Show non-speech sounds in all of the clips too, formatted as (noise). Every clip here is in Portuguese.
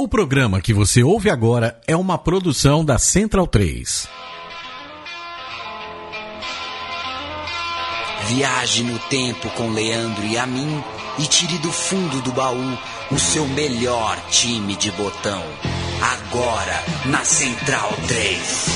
O programa que você ouve agora é uma produção da Central 3. Viaje no tempo com Leandro e a mim e tire do fundo do baú o seu melhor time de botão. Agora na Central 3.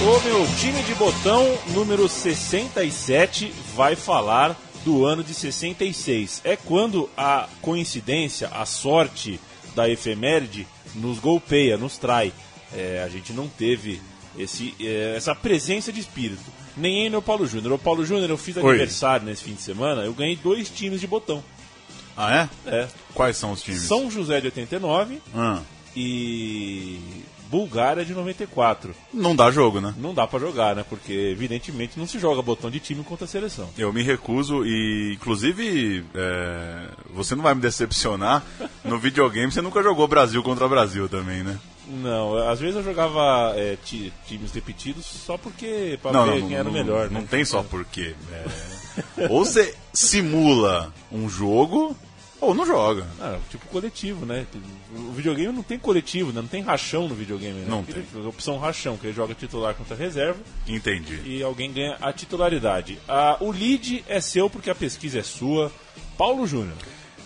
O meu time de botão número 67 vai falar do ano de 66. É quando a coincidência, a sorte da efeméride nos golpeia, nos trai. É, a gente não teve esse, é, essa presença de espírito. Nem eu nem o Paulo Júnior. O Paulo Júnior, eu fiz Oi. aniversário nesse fim de semana, eu ganhei dois times de botão. Ah, é? É. Quais são os times? São José de 89 Ah, e Bulgária de 94. não dá jogo, né? Não dá pra jogar, né? Porque evidentemente não se joga botão de time contra a seleção. Eu me recuso e, inclusive, é, você não vai me decepcionar. No videogame você nunca jogou Brasil contra Brasil também, né? Não, às vezes eu jogava é, ti- times repetidos só porque pra Não, ver não, não, quem era o não- melhor, não né? tem só porquê. É, ou você simula um jogo ou não joga. Ah, tipo coletivo, né? O videogame não tem coletivo, né? Não tem rachão no videogame, né? Não tem. Opção rachão, que ele joga titular contra reserva Entendi. e alguém ganha a titularidade. Ah, o lead é seu porque a pesquisa é sua. Paulo Júnior.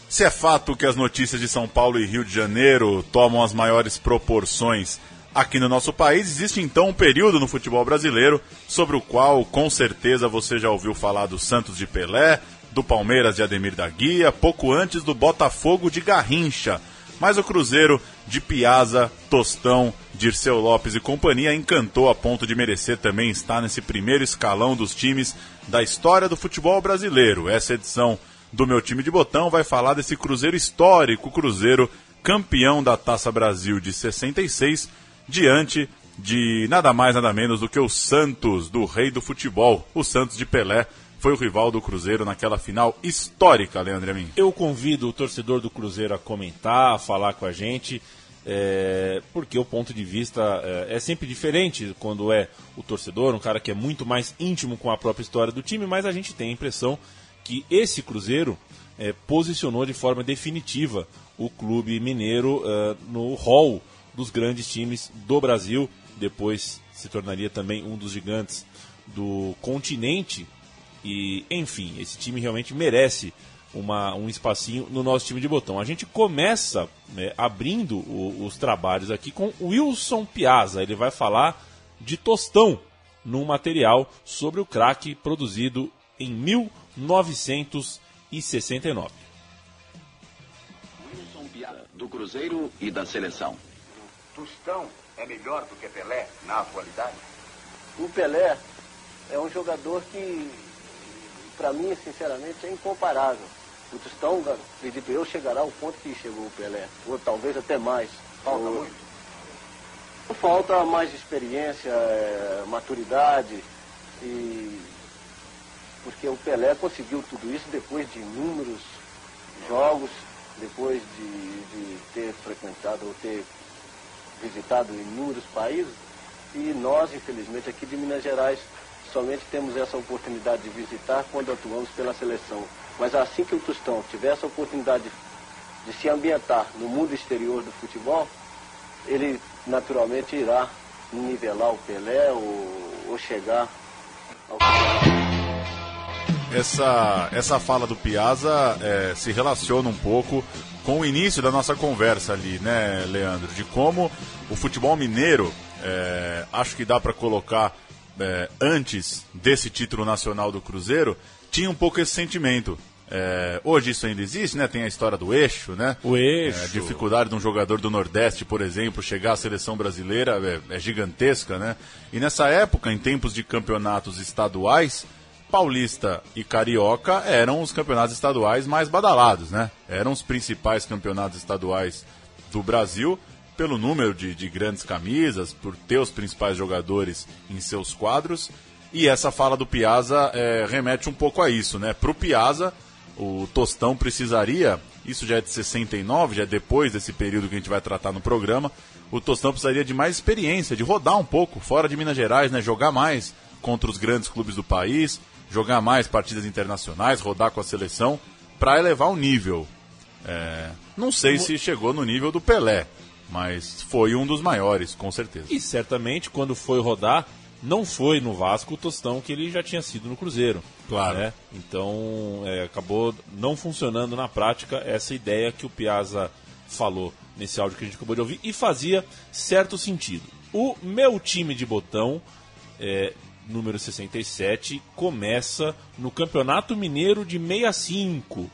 Se é fato que as notícias de São Paulo e Rio de Janeiro tomam as maiores proporções aqui no nosso país, existe então um período no futebol brasileiro sobre o qual com certeza você já ouviu falar do Santos de Pelé, do Palmeiras de Ademir da Guia, pouco antes do Botafogo de Garrincha. Mas o Cruzeiro de Piazza, Tostão, Dirceu Lopes e companhia encantou a ponto de merecer também estar nesse primeiro escalão dos times da história do futebol brasileiro. Essa edição do meu time de botão vai falar desse Cruzeiro histórico, Cruzeiro campeão da Taça Brasil de 66, diante de nada mais nada menos do que o Santos, do rei do futebol, o Santos de Pelé, foi o rival do Cruzeiro naquela final histórica, Leandro Amin. Eu convido o torcedor do Cruzeiro a comentar, a falar com a gente, é, porque o ponto de vista é, é sempre diferente quando é o torcedor, um cara que é muito mais íntimo com a própria história do time, mas a gente tem a impressão que esse Cruzeiro é, posicionou de forma definitiva o clube mineiro é, no hall dos grandes times do Brasil, depois se tornaria também um dos gigantes do continente e, enfim, esse time realmente merece uma, um espacinho no nosso time de botão. A gente começa né, abrindo o- os trabalhos aqui com Wilson Piazza. Ele vai falar de Tostão num material sobre o craque produzido em 1969. Wilson Piazza, do Cruzeiro e da seleção. Tostão é melhor do que Pelé na atualidade? O Pelé é um jogador que, para mim, sinceramente, é incomparável. O Tostão, acredito eu, chegará ao ponto que chegou o Pelé, ou talvez até mais. Falta Ou- muito. Falta mais experiência, é, maturidade, e porque o Pelé conseguiu tudo isso depois de inúmeros jogos, depois de, de ter frequentado ou ter visitado inúmeros países, e nós, infelizmente, aqui de Minas Gerais, somente temos essa oportunidade de visitar quando atuamos pela seleção. Mas assim que o Tostão tiver essa oportunidade de se ambientar no mundo exterior do futebol, ele naturalmente irá nivelar o Pelé ou, ou chegar ao Essa, essa fala do Piazza é, se relaciona um pouco com o início da nossa conversa ali, né, Leandro? De como o futebol mineiro, é, acho que dá para colocar é, antes desse título nacional do Cruzeiro, tinha um pouco esse sentimento. É, hoje isso ainda existe, né? Tem a história do eixo, né? O eixo. É, a dificuldade de um jogador do Nordeste, por exemplo, chegar à seleção brasileira é, é gigantesca, né? E nessa época, em tempos de campeonatos estaduais, Paulista e Carioca eram os campeonatos estaduais mais badalados, né? Eram os principais campeonatos estaduais do Brasil pelo número de, de grandes camisas, por ter os principais jogadores em seus quadros. E essa fala do Piazza é, remete um pouco a isso, né? Pro Piazza, o Tostão precisaria, isso já é de 69, já é depois desse período que a gente vai tratar no programa, o Tostão precisaria de mais experiência, de rodar um pouco fora de Minas Gerais, né? Jogar mais contra os grandes clubes do país, jogar mais partidas internacionais, rodar com a seleção, para elevar o nível. É, não sei se chegou no nível do Pelé, mas foi um dos maiores, com certeza. E certamente, quando foi rodar, não foi no Vasco o tostão que ele já tinha sido no Cruzeiro. Claro. né? Então, é, acabou não funcionando na prática essa ideia que o Piazza falou nesse áudio que a gente acabou de ouvir e fazia certo sentido. O meu time de botão, é, número 67, começa no Campeonato Mineiro de 65,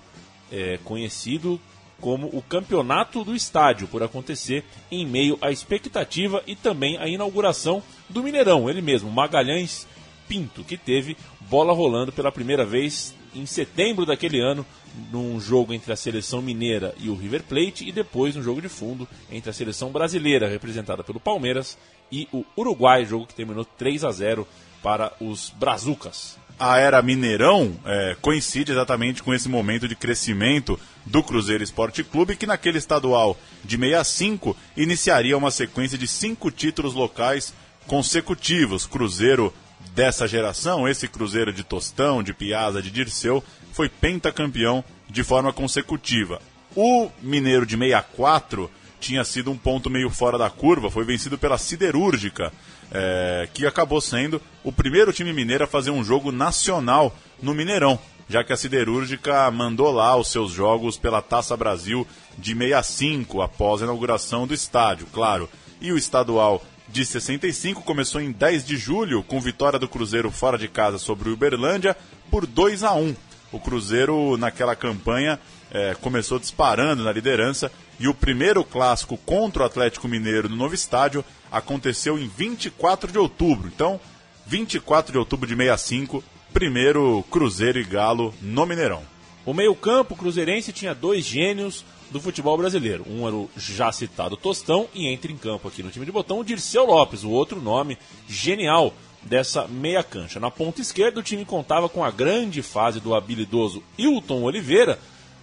é, conhecido como o Campeonato do Estádio, por acontecer em meio à expectativa e também à inauguração do Mineirão, ele mesmo, Magalhães Pinto, que teve bola rolando pela primeira vez em setembro daquele ano, num jogo entre a seleção mineira e o River Plate, e depois um jogo de fundo entre a seleção brasileira, representada pelo Palmeiras, e o Uruguai, jogo que terminou 3 a 0 para os Brazucas. A era Mineirão é, coincide exatamente com esse momento de crescimento do Cruzeiro Esporte Clube, que naquele estadual de 65 iniciaria uma sequência de cinco títulos locais consecutivos. Cruzeiro dessa geração, esse Cruzeiro de Tostão, de Piazza, de Dirceu, foi pentacampeão de forma consecutiva. O Mineiro de 64 tinha sido um ponto meio fora da curva, foi vencido pela Siderúrgica, é, que acabou sendo o primeiro time mineiro a fazer um jogo nacional no Mineirão, já que a Siderúrgica mandou lá os seus jogos pela Taça Brasil de 65, após a inauguração do estádio, claro. E o estadual de 65 começou em 10 de julho, com vitória do Cruzeiro fora de casa sobre o Uberlândia por 2 a 1 O Cruzeiro, naquela campanha, é, começou disparando na liderança e o primeiro clássico contra o Atlético Mineiro no novo estádio aconteceu em 24 de outubro. Então, 24 de outubro de 65, primeiro Cruzeiro e Galo no Mineirão. O meio-campo cruzeirense tinha dois gênios do futebol brasileiro. Um era o já citado Tostão e entra em campo aqui no time de botão o Dirceu Lopes, o outro nome genial dessa meia cancha. Na ponta esquerda o time contava com a grande fase do habilidoso Hilton Oliveira.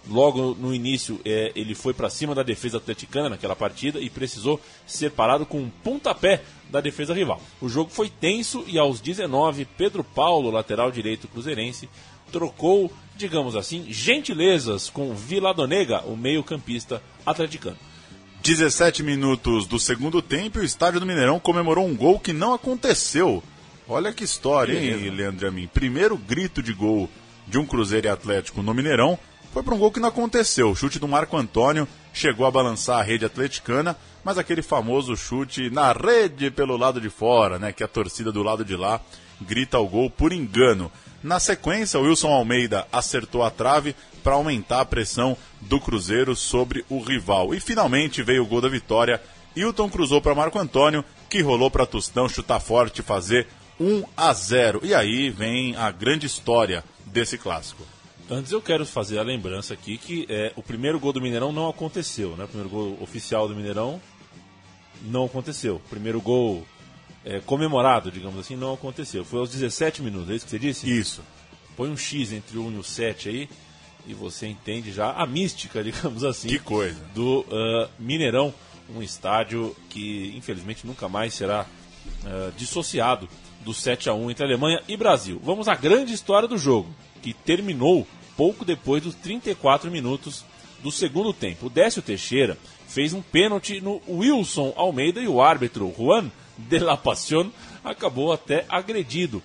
Logo no início é, ele foi para cima da defesa atleticana naquela partida e precisou ser parado com um pontapé da defesa rival. O jogo foi tenso e aos 19 Pedro Paulo, lateral direito cruzeirense, trocou, digamos assim, gentilezas com Viladonega, o meio-campista atleticano. 17 minutos do segundo tempo e o estádio do Mineirão comemorou um gol que não aconteceu. Olha que história, hein. Leandro Amin? Primeiro grito de gol de um Cruzeiro e Atlético no Mineirão foi para um gol que não aconteceu. O chute do Marco Antônio chegou a balançar a rede atleticana, mas aquele famoso chute na rede pelo lado de fora, né? Que a torcida do lado de lá grita o gol por engano. Na sequência, o Wilson Almeida acertou a trave para aumentar a pressão do Cruzeiro sobre o rival. E finalmente veio o gol da vitória. Hilton cruzou para Marco Antônio, que rolou para Tostão chutar forte e fazer 1 a 0. E aí vem a grande história desse clássico. Antes eu quero fazer a lembrança aqui que é, o primeiro gol do Mineirão não aconteceu, né? O primeiro gol oficial do Mineirão não aconteceu. O primeiro gol é, comemorado, digamos assim, não aconteceu. Foi aos 17 minutos, é isso que você disse? Isso. Põe um X entre o 1 e o 7 aí e você entende já a mística, (laughs) digamos assim, Que coisa. do ah, Mineirão, um estádio que infelizmente nunca mais será ah, dissociado do 7 a 1 entre Alemanha e Brasil. Vamos à grande história do jogo, que terminou pouco depois dos 34 minutos do segundo tempo. O Décio Teixeira fez um pênalti no Wilson Almeida e o árbitro Juan de la Pasión acabou até agredido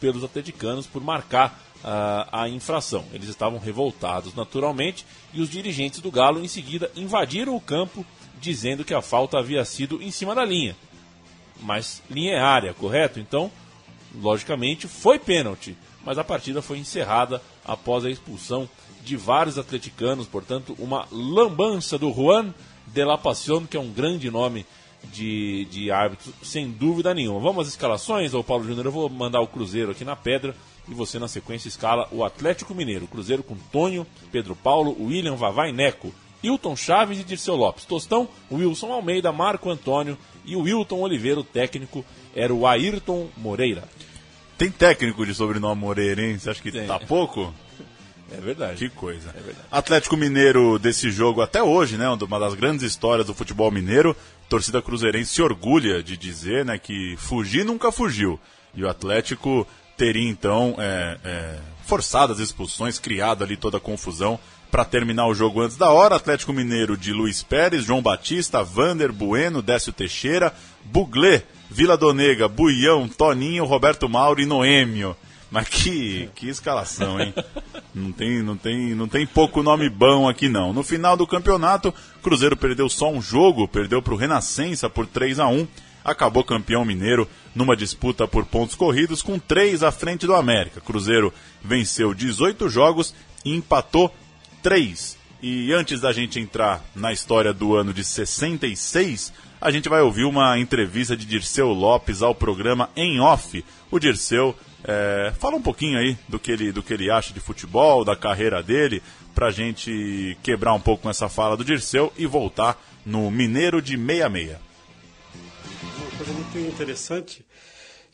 pelos atleticanos por marcar ah, a infração. Eles estavam revoltados naturalmente e os dirigentes do Galo em seguida invadiram o campo dizendo que a falta havia sido em cima da linha. Mas linha é área, correto? Então, logicamente, foi pênalti. Mas a partida foi encerrada após a expulsão de vários atleticanos, portanto, uma lambança do Juan de la Pasión, que é um grande nome de, de árbitro, sem dúvida nenhuma. Vamos às escalações, ô Paulo Júnior? Eu vou mandar o Cruzeiro aqui na pedra e você, na sequência, escala o Atlético Mineiro. Cruzeiro com Tonho, Pedro Paulo, William Vavá e Neco. Hilton Chaves e Dirceu Lopes. Tostão, Wilson Almeida, Marco Antônio e o Wilton Oliveira, o técnico, era o Ayrton Moreira. Tem técnico de sobrenome Moreira, hein? Você acha que Tem. tá pouco? É verdade. Que coisa. É verdade. Atlético Mineiro desse jogo até hoje, né? Uma das grandes histórias do futebol mineiro. Torcida cruzeirense se orgulha de dizer, né, que fugir nunca fugiu. E o Atlético teria então é, é, forçado as expulsões, criado ali toda a confusão para terminar o jogo antes da hora, Atlético Mineiro de Luiz Pérez, João Batista, Vander Bueno, Décio Teixeira, Buglé, Vila Donega, Buião, Toninho, Roberto Mauro e Noêmio. Mas que, que escalação, hein? Não tem, não, tem, não tem pouco nome bom aqui, não. No final do campeonato, Cruzeiro perdeu só um jogo, perdeu para o Renascença por 3 a 1 acabou campeão mineiro numa disputa por pontos corridos com três à frente do América. Cruzeiro venceu 18 jogos e empatou 3. E antes da gente entrar na história do ano de 66, a gente vai ouvir uma entrevista de Dirceu Lopes ao programa Em Off. O Dirceu é, fala um pouquinho aí do que, ele, do que ele acha de futebol, da carreira dele, pra gente quebrar um pouco essa fala do Dirceu e voltar no Mineiro de 66. Uma coisa muito interessante,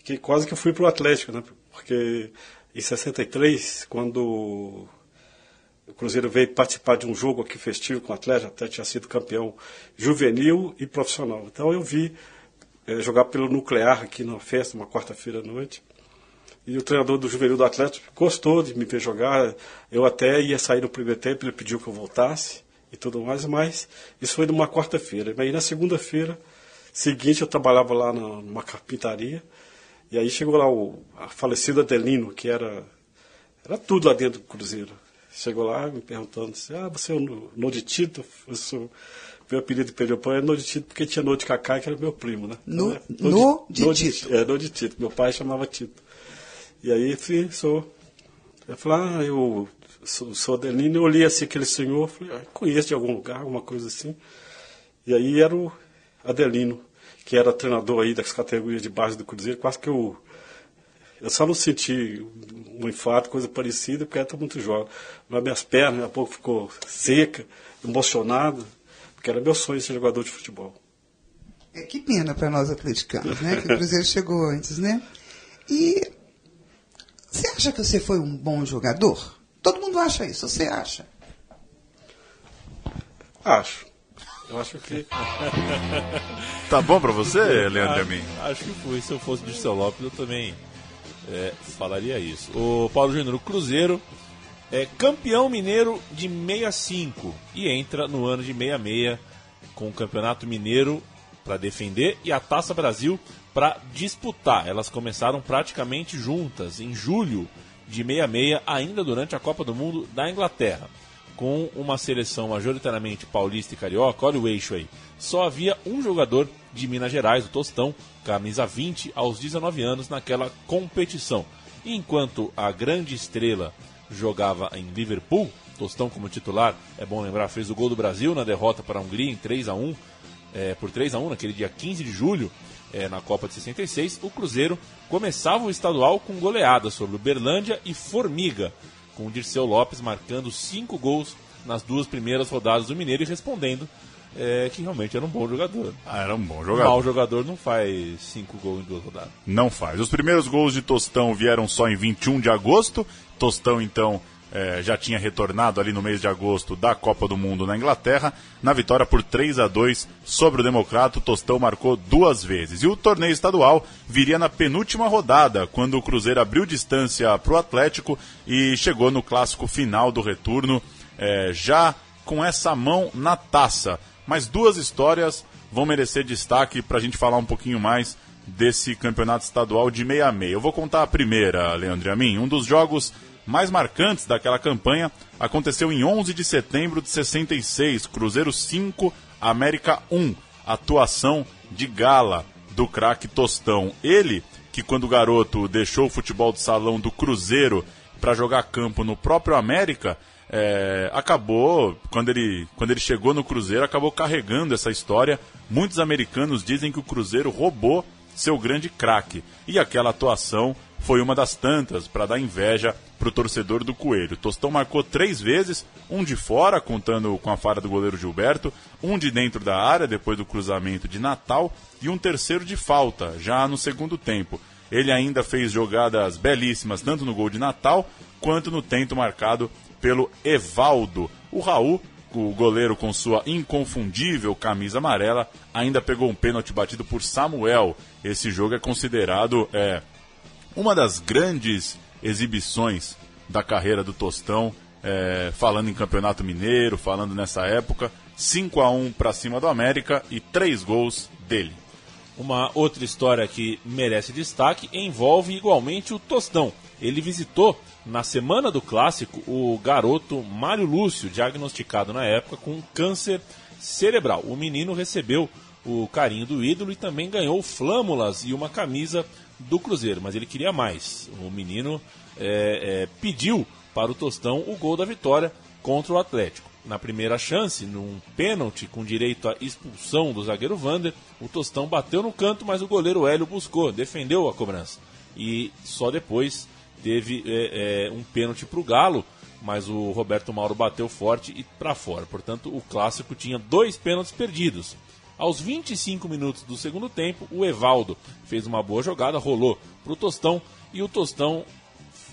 que quase que eu fui pro Atlético, né? Porque em 63, quando o Cruzeiro veio participar de um jogo aqui festivo com o Atlético, até tinha sido campeão juvenil e profissional. Então eu vi é, jogar pelo Nuclear aqui na festa, uma quarta-feira à noite. E o treinador do juvenil do Atlético gostou de me ver jogar. Eu até ia sair no primeiro tempo, ele pediu que eu voltasse e tudo mais, mas isso foi numa quarta-feira. Aí na segunda-feira seguinte eu trabalhava lá numa carpintaria. E aí chegou lá o falecido Adelino, que era, era tudo lá dentro do Cruzeiro. Chegou lá me perguntando assim, ah, você é o Noditito? Eu sou... Meu apelido de Periopão é Noditito porque tinha Nod Cacá, que era meu primo, né? No, então, é, Noditito. É, Noditito. Meu pai chamava Tito. E aí, sim, sou. Eu falei, ah, eu sou, sou Adelino. Eu olhei assim aquele senhor, falei, ah, conheço de algum lugar, alguma coisa assim. E aí era o Adelino, que era treinador aí das categorias de base do Cruzeiro. Quase que eu. Eu só não senti um infarto, coisa parecida, porque era muito jovem. Mas minhas pernas, a pouco ficou seca, emocionada, porque era meu sonho ser jogador de futebol. É, que pena para nós atleticanos, né? Que o Cruzeiro (laughs) chegou antes, né? E você acha que você foi um bom jogador? Todo mundo acha isso, você acha? Acho. Eu acho que. tá bom pra você, Leandro Amin? Acho, acho que fui. Se eu fosse de Seu Lopes, eu também é, falaria isso. O Paulo Júnior, o Cruzeiro é campeão mineiro de 65 e entra no ano de 66 com o Campeonato Mineiro para defender e a Taça Brasil para disputar. Elas começaram praticamente juntas em julho de 66, ainda durante a Copa do Mundo da Inglaterra, com uma seleção majoritariamente paulista e carioca. Olha o eixo aí. Só havia um jogador de Minas Gerais, o Tostão, camisa 20 aos 19 anos naquela competição. Enquanto a grande estrela jogava em Liverpool, Tostão como titular, é bom lembrar, fez o gol do Brasil na derrota para a Hungria em 3 a 1 é, por 3 a 1 naquele dia 15 de julho, é, na Copa de 66, o Cruzeiro começava o estadual com goleada sobre o Berlândia e Formiga, com o Dirceu Lopes marcando cinco gols nas duas primeiras rodadas do Mineiro e respondendo é, que realmente era um bom jogador. Ah, era um bom jogador. Mau jogador não faz cinco gols em duas rodadas. Não faz. Os primeiros gols de Tostão vieram só em 21 de agosto. Tostão, então, é, já tinha retornado ali no mês de agosto da Copa do Mundo na Inglaterra. Na vitória por 3 a 2 sobre o Democrata, o Tostão marcou duas vezes. E o torneio estadual viria na penúltima rodada, quando o Cruzeiro abriu distância para o Atlético e chegou no clássico final do retorno, é, já com essa mão na taça. Mas duas histórias vão merecer destaque para a gente falar um pouquinho mais desse campeonato estadual de meia a meia. Eu vou contar a primeira, Leandro Amin. Um dos jogos mais marcantes daquela campanha aconteceu em 11 de setembro de 66, Cruzeiro 5, América 1, atuação de gala do craque Tostão. Ele, que quando garoto deixou o futebol de salão do Cruzeiro para jogar campo no próprio América, é, acabou, quando ele, quando ele chegou no Cruzeiro, acabou carregando essa história. Muitos americanos dizem que o Cruzeiro roubou seu grande craque. E aquela atuação foi uma das tantas para dar inveja para o torcedor do Coelho. Tostão marcou três vezes, um de fora, contando com a falha do goleiro Gilberto, um de dentro da área, depois do cruzamento de Natal, e um terceiro de falta, já no segundo tempo. Ele ainda fez jogadas belíssimas, tanto no gol de Natal, quanto no tento marcado pelo Evaldo. O Raul, o goleiro com sua inconfundível camisa amarela, ainda pegou um pênalti batido por Samuel. Esse jogo é considerado é, uma das grandes exibições da carreira do Tostão é, falando em Campeonato Mineiro, falando nessa época. 5 a 1 para cima do América e três gols dele. Uma outra história que merece destaque envolve igualmente o Tostão. Ele visitou na semana do clássico o garoto Mário Lúcio, diagnosticado na época com câncer cerebral. O menino recebeu o carinho do ídolo e também ganhou flâmulas e uma camisa do Cruzeiro, mas ele queria mais. O menino é, é, pediu para o Tostão o gol da vitória contra o Atlético. Na primeira chance, num pênalti com direito à expulsão do zagueiro Vander, o Tostão bateu no canto, mas o goleiro Hélio buscou, defendeu a cobrança. E só depois teve é, é, um pênalti para o Galo, mas o Roberto Mauro bateu forte e para fora. Portanto, o clássico tinha dois pênaltis perdidos. Aos 25 minutos do segundo tempo, o Evaldo fez uma boa jogada, rolou para o Tostão e o Tostão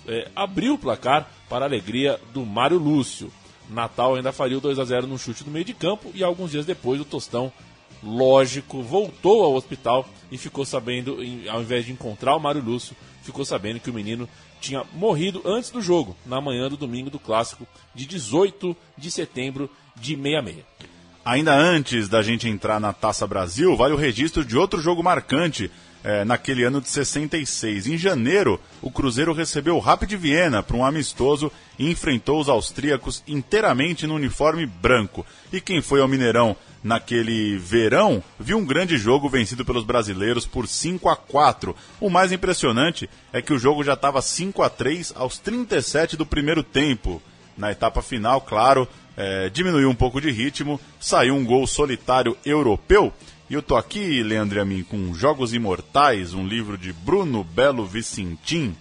é, abriu o placar para a alegria do Mário Lúcio. Natal ainda faria o 2 a 0 no chute do meio de campo e alguns dias depois o Tostão, lógico, voltou ao hospital e ficou sabendo, ao invés de encontrar o Mário Lúcio, ficou sabendo que o menino tinha morrido antes do jogo, na manhã do domingo do clássico de 18 de setembro de 66. Ainda antes da gente entrar na Taça Brasil, vale o registro de outro jogo marcante é, naquele ano de 66. Em janeiro, o Cruzeiro recebeu o Rapid Viena para um amistoso e enfrentou os austríacos inteiramente no uniforme branco. E quem foi ao Mineirão naquele verão viu um grande jogo vencido pelos brasileiros por 5 a 4. O mais impressionante é que o jogo já estava 5 a 3 aos 37 do primeiro tempo. Na etapa final, claro, é, diminuiu um pouco de ritmo, saiu um gol solitário europeu e eu tô aqui, Leandro e a mim, com Jogos Imortais, um livro de Bruno Belo Vicentim,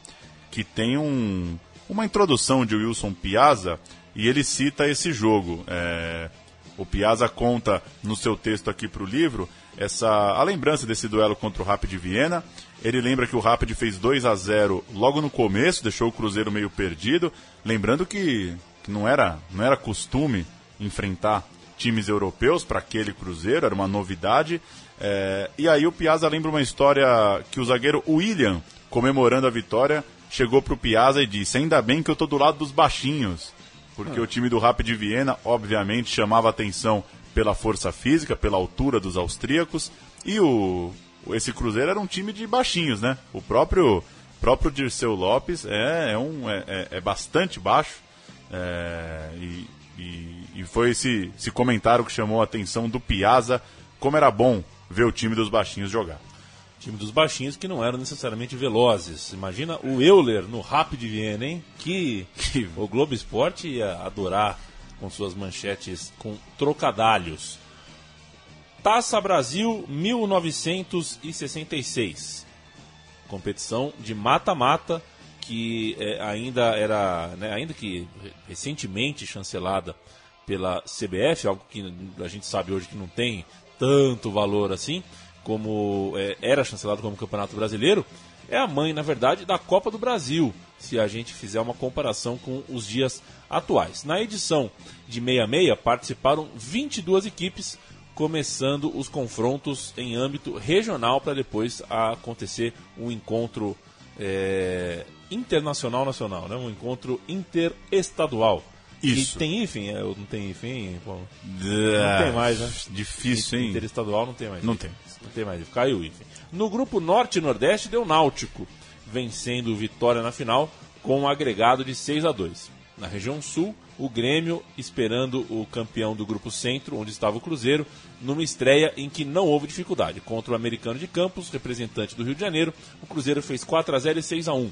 que tem um, uma introdução de Wilson Piazza, e ele cita esse jogo. É, o Piazza conta no seu texto aqui para o livro essa a lembrança desse duelo contra o Rapid Viena. Ele lembra que o Rapid fez 2 a 0 logo no começo, deixou o Cruzeiro meio perdido. Lembrando que, que não, era, não era costume enfrentar times europeus para aquele Cruzeiro, era uma novidade. É, e aí o Piazza lembra uma história que o zagueiro William, comemorando a vitória, chegou para o Piazza e disse: Ainda bem que eu estou do lado dos baixinhos, porque ah. o time do Rapid Viena, obviamente, chamava atenção pela força física, pela altura dos austríacos, e o esse Cruzeiro era um time de baixinhos, né? O próprio próprio Dirceu Lopes é, é um, é, é, é bastante baixo. É, e, e, e foi esse, esse comentário que chamou a atenção do Piazza, como era bom ver o time dos baixinhos jogar. Time dos baixinhos que não eram necessariamente velozes. Imagina o Euler no Rapid Viena, hein? Que, que o Globo Esporte ia adorar com suas manchetes com trocadalhos. Taça Brasil 1966. Competição de mata-mata que é, ainda era, né, ainda que recentemente chancelada pela CBF, algo que a gente sabe hoje que não tem tanto valor assim, como é, era chancelado como Campeonato Brasileiro, é a mãe, na verdade, da Copa do Brasil, se a gente fizer uma comparação com os dias atuais. Na edição de 66 participaram 22 equipes, começando os confrontos em âmbito regional para depois acontecer um encontro é, internacional nacional, né? um encontro interestadual. Isso. E tem IFEM? É, não tem? Bom, não tem mais, né? Difícil, hein? Interestadual não tem mais. Não tem. Não tem mais. Caiu o IFEM. No grupo Norte e Nordeste deu Náutico, vencendo Vitória na final com um agregado de 6 a 2 Na região Sul, o Grêmio esperando o campeão do grupo Centro, onde estava o Cruzeiro, numa estreia em que não houve dificuldade. Contra o americano de Campos, representante do Rio de Janeiro, o Cruzeiro fez 4 a 0 e 6 a 1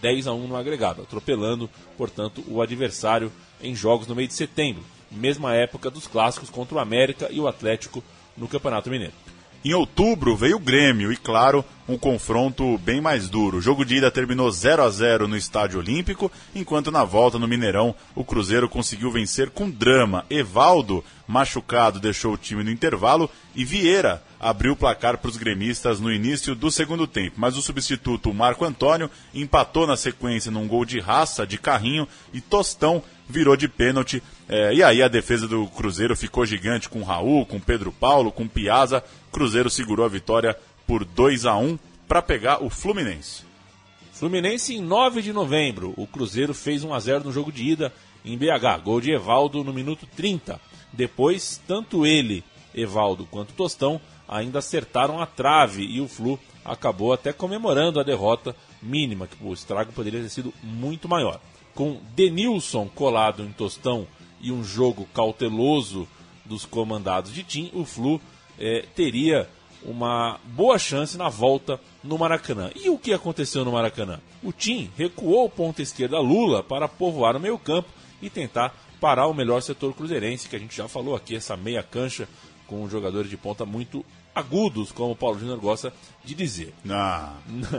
10 a 1 no agregado, atropelando, portanto, o adversário em jogos no mês de setembro, mesma época dos clássicos contra o América e o Atlético no Campeonato Mineiro. Em outubro veio o Grêmio e, claro, um confronto bem mais duro. O jogo de ida terminou 0 a 0 no Estádio Olímpico, enquanto na volta no Mineirão o Cruzeiro conseguiu vencer com drama. Evaldo, machucado, deixou o time no intervalo e Vieira abriu o placar para os gremistas no início do segundo tempo. Mas o substituto Marco Antônio empatou na sequência num gol de raça, de carrinho, e Tostão virou de pênalti. É, e aí a defesa do Cruzeiro ficou gigante com Raul, com Pedro Paulo, com Piazza. Cruzeiro segurou a vitória por 2 a 1 para pegar o Fluminense. Fluminense em 9 de novembro. O Cruzeiro fez 1 a 0 no jogo de ida em BH. Gol de Evaldo no minuto 30. Depois, tanto ele, Evaldo, quanto Tostão ainda acertaram a trave e o Flu acabou até comemorando a derrota mínima, que o estrago poderia ter sido muito maior. Com Denilson colado em Tostão e um jogo cauteloso dos comandados de Tim, o Flu eh, teria uma boa chance na volta no Maracanã. E o que aconteceu no Maracanã? O Tim recuou o ponta esquerda Lula para povoar o meio campo e tentar parar o melhor setor cruzeirense, que a gente já falou aqui, essa meia cancha com jogadores de ponta muito agudos, como o Paulo Júnior gosta de dizer. Ah.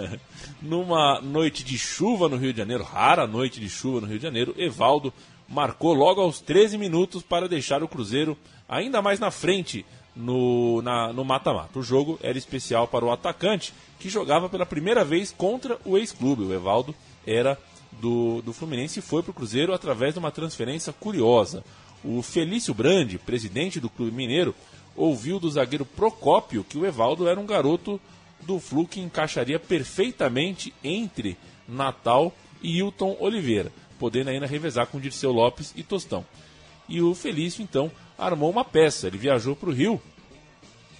(laughs) Numa noite de chuva no Rio de Janeiro, rara noite de chuva no Rio de Janeiro, Evaldo marcou logo aos 13 minutos para deixar o Cruzeiro ainda mais na frente no mata-mata. O jogo era especial para o atacante, que jogava pela primeira vez contra o ex-clube. O Evaldo era do, do Fluminense e foi para o Cruzeiro através de uma transferência curiosa. O Felício Brandi, presidente do Clube Mineiro, ouviu do zagueiro Procópio que o Evaldo era um garoto do Flu que encaixaria perfeitamente entre Natal e Hilton Oliveira, podendo ainda revezar com Dirceu Lopes e Tostão. E o Felício, então, armou uma peça. Ele viajou para o Rio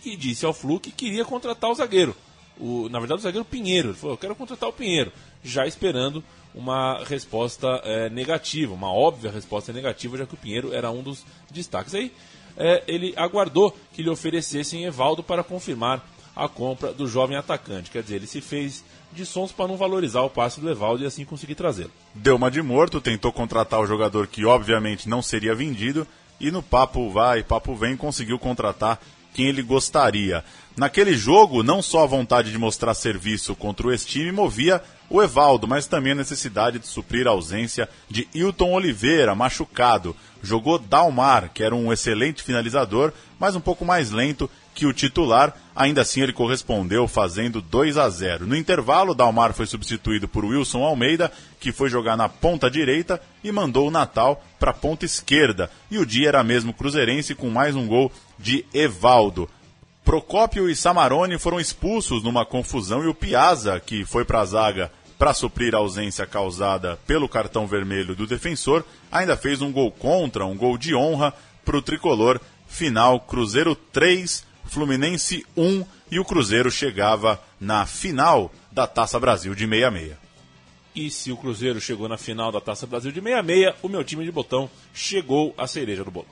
e disse ao Flu que queria contratar o zagueiro. O, na verdade, o zagueiro Pinheiro. Ele falou: Eu quero contratar o Pinheiro. Já esperando uma resposta é, negativa, uma óbvia resposta negativa, já que o Pinheiro era um dos destaques. Aí é, ele aguardou que lhe oferecessem Evaldo para confirmar a compra do jovem atacante. Quer dizer, ele se fez de sons para não valorizar o passe do Evaldo e assim conseguir trazê-lo. Deu uma de morto, tentou contratar o jogador que obviamente não seria vendido e no papo vai, papo vem, conseguiu contratar quem ele gostaria. Naquele jogo, não só a vontade de mostrar serviço contra o ex-time movia o Evaldo, mas também a necessidade de suprir a ausência de Hilton Oliveira, machucado. Jogou Dalmar, que era um excelente finalizador, mas um pouco mais lento que o titular. Ainda assim, ele correspondeu fazendo 2 a 0. No intervalo, Dalmar foi substituído por Wilson Almeida, que foi jogar na ponta direita e mandou o Natal para a ponta esquerda. E o dia era mesmo cruzeirense com mais um gol de Evaldo. Procópio e Samarone foram expulsos numa confusão e o Piazza, que foi para a zaga para suprir a ausência causada pelo cartão vermelho do defensor, ainda fez um gol contra, um gol de honra para o tricolor. Final Cruzeiro 3, Fluminense 1 e o Cruzeiro chegava na final da Taça Brasil de 66. E se o Cruzeiro chegou na final da Taça Brasil de 66, o meu time de botão chegou à cereja do bolo.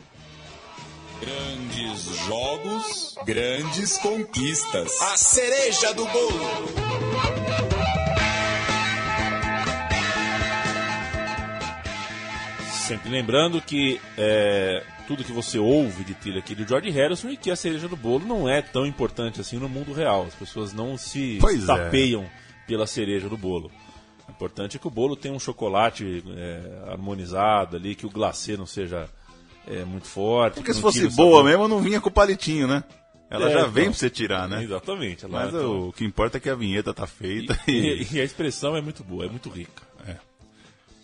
Grandes jogos, grandes conquistas. A cereja do bolo. Sempre lembrando que é, tudo que você ouve de trilha aqui do George Harrison e que a cereja do bolo não é tão importante assim no mundo real. As pessoas não se Pois é. tapeiam pela cereja do bolo. O importante é que o bolo tenha um chocolate é, harmonizado ali, que o glacê não seja é, muito forte. Porque que se fosse boa sabor. mesmo, não vinha com o palitinho, né? Ela É, já então. vem pra você tirar, né? Exatamente. ela- Mas então- o que importa é que a vinheta tá feita e, e... e a expressão é muito boa, é muito rica.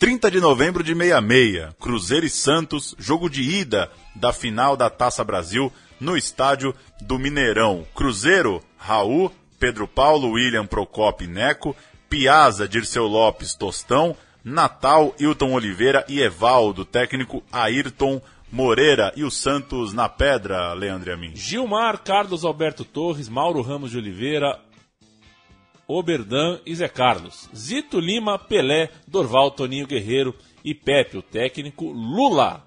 30 de novembro de 66, Cruzeiro e Santos, jogo de ida da final da Taça Brasil no estádio do Mineirão. Cruzeiro, Raul, Pedro Paulo, William Procopio e Neco, Piazza, Dirceu Lopes, Tostão, Natal, Hilton Oliveira e Evaldo, técnico Ayrton Moreira e o Santos na pedra, Leandro a mim. Gilmar, Carlos Alberto Torres, Mauro Ramos de Oliveira, Oberdan e Zé Carlos. Zito Lima, Pelé, Dorval, Toninho Guerreiro e Pepe, o técnico Lula.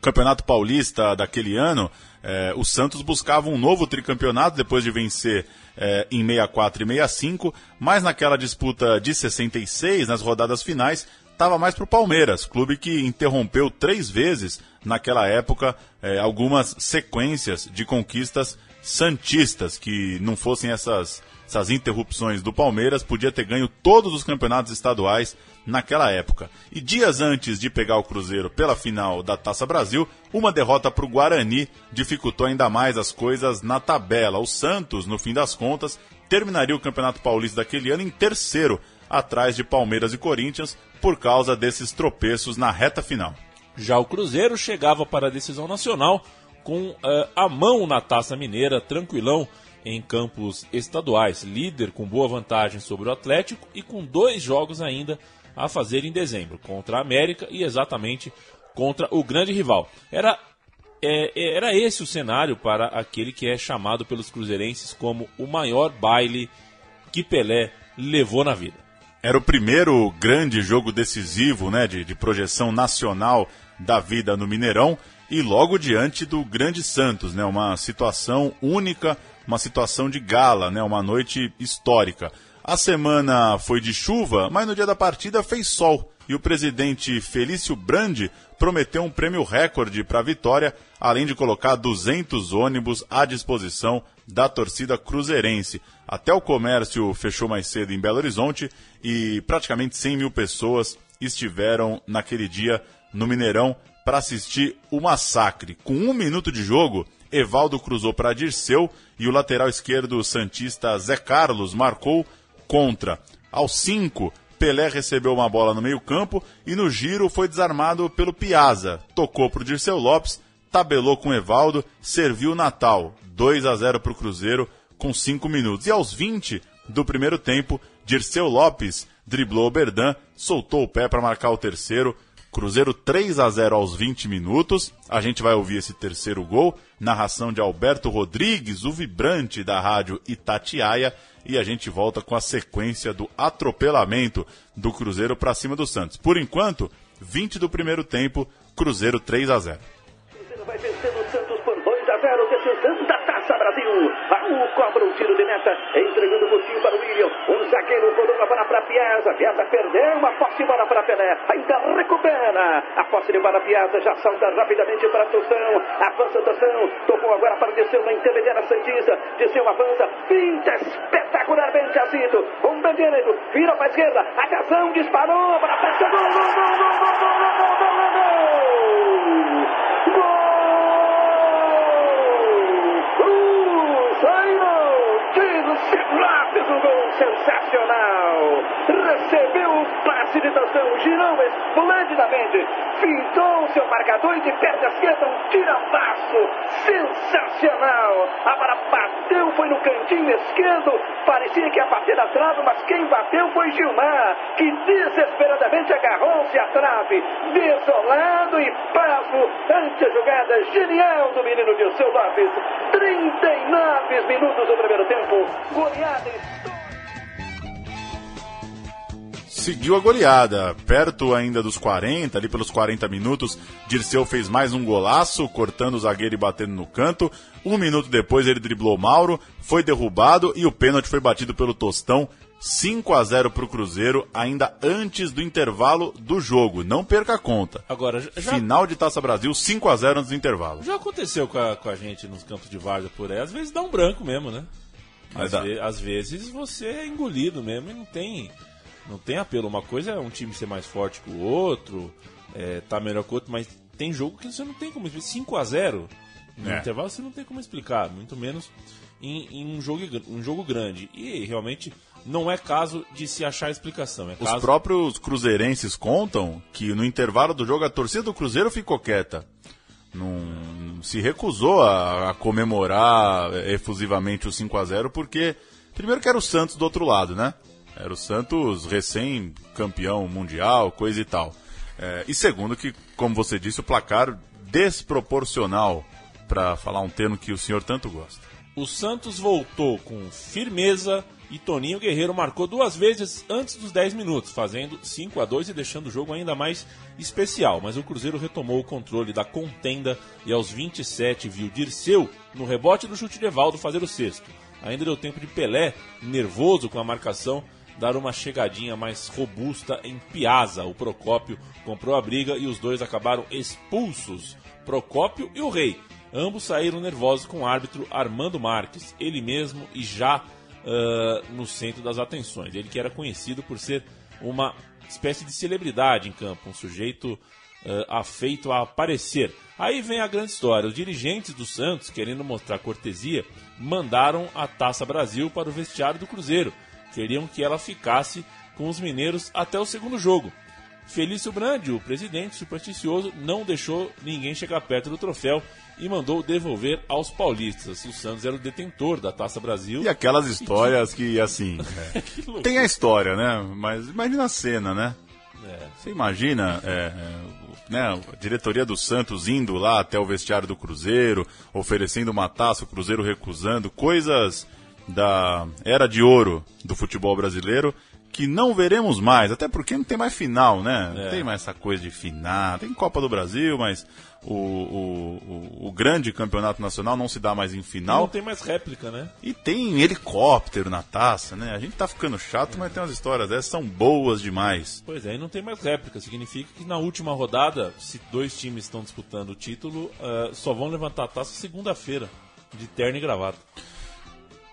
Campeonato Paulista daquele ano, eh, o Santos buscava um novo tricampeonato depois de vencer eh, em 64 e 65, mas naquela disputa de 66, nas rodadas finais, estava mais para o Palmeiras, clube que interrompeu três vezes naquela época eh, algumas sequências de conquistas santistas, que não fossem essas, essas interrupções do Palmeiras, podia ter ganho todos os campeonatos estaduais naquela época. E dias antes de pegar o Cruzeiro pela final da Taça Brasil, uma derrota para o Guarani dificultou ainda mais as coisas na tabela. O Santos, no fim das contas, terminaria o Campeonato Paulista daquele ano em terceiro, atrás de Palmeiras e Corinthians, por causa desses tropeços na reta final. Já o Cruzeiro chegava para a decisão nacional com eh, a mão na taça mineira, tranquilão em campos estaduais, líder com boa vantagem sobre o Atlético e com dois jogos ainda a fazer em dezembro, contra a América e exatamente contra o grande rival. Era, é, era esse o cenário para aquele que é chamado pelos cruzeirenses como o maior baile que Pelé levou na vida. Era o primeiro grande jogo decisivo, né, de, de projeção nacional da vida no Mineirão e logo diante do Grande Santos, né, uma situação única, uma situação de gala, né, uma noite histórica. A semana foi de chuva, mas no dia da partida fez sol e o presidente Felício Brandi prometeu um prêmio recorde para a vitória, além de colocar 200 ônibus à disposição da torcida cruzeirense. Até o comércio fechou mais cedo em Belo Horizonte e praticamente 100 mil pessoas estiveram naquele dia no Mineirão para assistir o massacre. Com um minuto de jogo, Evaldo cruzou para Dirceu e o lateral esquerdo Santista Zé Carlos marcou contra. Aos cinco, Pelé recebeu uma bola no meio-campo e no giro foi desarmado pelo Piazza. Tocou para o Dirceu Lopes, tabelou com Evaldo, serviu Natal. 2 a 0 para o Cruzeiro com 5 minutos. E aos 20 do primeiro tempo, Dirceu Lopes driblou o Berdan, soltou o pé para marcar o terceiro. Cruzeiro 3 a 0 aos 20 minutos. A gente vai ouvir esse terceiro gol, narração de Alberto Rodrigues, o vibrante da rádio Itatiaia, e a gente volta com a sequência do atropelamento do Cruzeiro para cima do Santos. Por enquanto, 20 do primeiro tempo, Cruzeiro 3 a 0. Cruzeiro vai vencendo o Santos por 2 a 0, decisão da Taça Brasil. Tiro de meta, entregando o curtinho para o William. Um zagueiro rodou a bola para Piazza. Piazza perdeu uma posse de bola para Pelé. Ainda recupera a posse de bola Piazza. Já salta rapidamente para Toção. Avança Toção. Tocou agora para Desceu na intermediária Santista. Desceu, avança. Pinta espetacularmente Azito. Um Benedito. Vira para a esquerda. Atenção, disparou para frente. Gol, gol, gol, gol, gol, gol, gol, gol, gol. Gol! Lopes, um gol sensacional. Recebeu o passe de Tostão, girou esplendidamente, fintou seu marcador e de perna esquerda um tirapasso sensacional. A bola bateu, foi no cantinho esquerdo, parecia que ia bater na trave, mas quem bateu foi Gilmar, que desesperadamente agarrou-se à trave, desolado e pasmo ante a jogada genial do menino Dirceu Lopes. 39 minutos do primeiro tempo, goleada Seguiu a goleada, perto ainda dos 40, ali pelos 40 minutos, Dirceu fez mais um golaço, cortando o zagueiro e batendo no canto. Um minuto depois ele driblou Mauro, foi derrubado e o pênalti foi batido pelo Tostão. 5 a 0 para o Cruzeiro, ainda antes do intervalo do jogo. Não perca a conta. Agora, já... Final de Taça Brasil, 5 a 0 antes do intervalo. Já aconteceu com a, com a gente nos campos de várzea por aí. Às vezes dá um branco mesmo, né? Às, ve às vezes você é engolido mesmo e não tem, não tem apelo. Uma coisa é um time ser mais forte que o outro, é, tá melhor que o outro, mas tem jogo que você não tem como explicar. 5 a 0 no é. intervalo você não tem como explicar, muito menos em, em um, jogo, um jogo grande. E realmente não é caso de se achar explicação. É Os próprios cruzeirenses contam que no intervalo do jogo a torcida do Cruzeiro ficou quieta. Não se recusou a, a comemorar efusivamente o 5 a 0 porque primeiro que era o Santos do outro lado, né? Era o Santos recém-campeão mundial, coisa e tal. É, e segundo que, como você disse, o placar desproporcional, para falar um termo que o senhor tanto gosta. O Santos voltou com firmeza e Toninho Guerreiro marcou duas vezes antes dos 10 minutos, fazendo 5 a 2 e deixando o jogo ainda mais especial. Mas o Cruzeiro retomou o controle da contenda e aos 27 viu Dirceu, no rebote do chute de Evaldo, fazer o sexto. Ainda deu tempo de Pelé, nervoso com a marcação, dar uma chegadinha mais robusta em Piazza. O Procópio comprou a briga e os dois acabaram expulsos. Procópio e o Rei. Ambos saíram nervosos com o árbitro Armando Marques, ele mesmo e já uh, no centro das atenções. Ele que era conhecido por ser uma espécie de celebridade em campo, um sujeito uh, afeito a aparecer. Aí vem a grande história. Os dirigentes do Santos, querendo mostrar cortesia, mandaram a Taça Brasil para o vestiário do Cruzeiro. Queriam que ela ficasse com os mineiros até o segundo jogo. Felício Brandi, o presidente supersticioso, não deixou ninguém chegar perto do troféu e mandou devolver aos paulistas. O Santos era o detentor da Taça Brasil. E aquelas histórias que, assim. (laughs) É, que tem a história, né? Mas imagina a cena, né? É. Você imagina é, né, a diretoria do Santos indo lá até o vestiário do Cruzeiro, oferecendo uma taça, o Cruzeiro recusando, coisas da era de ouro do futebol brasileiro que não veremos mais, até porque não tem mais final, né? Não É. tem mais essa coisa de final. Tem Copa do Brasil, mas o, o, o, o grande campeonato nacional não se dá mais em final. Não tem mais réplica, né? E tem helicóptero na taça, né? A gente tá ficando chato, mas tem umas histórias dessas, são boas demais. Pois é, e não tem mais réplica. Significa que na última rodada, se dois times estão disputando o título, eh, só vão levantar a taça segunda-feira, de terno e gravata.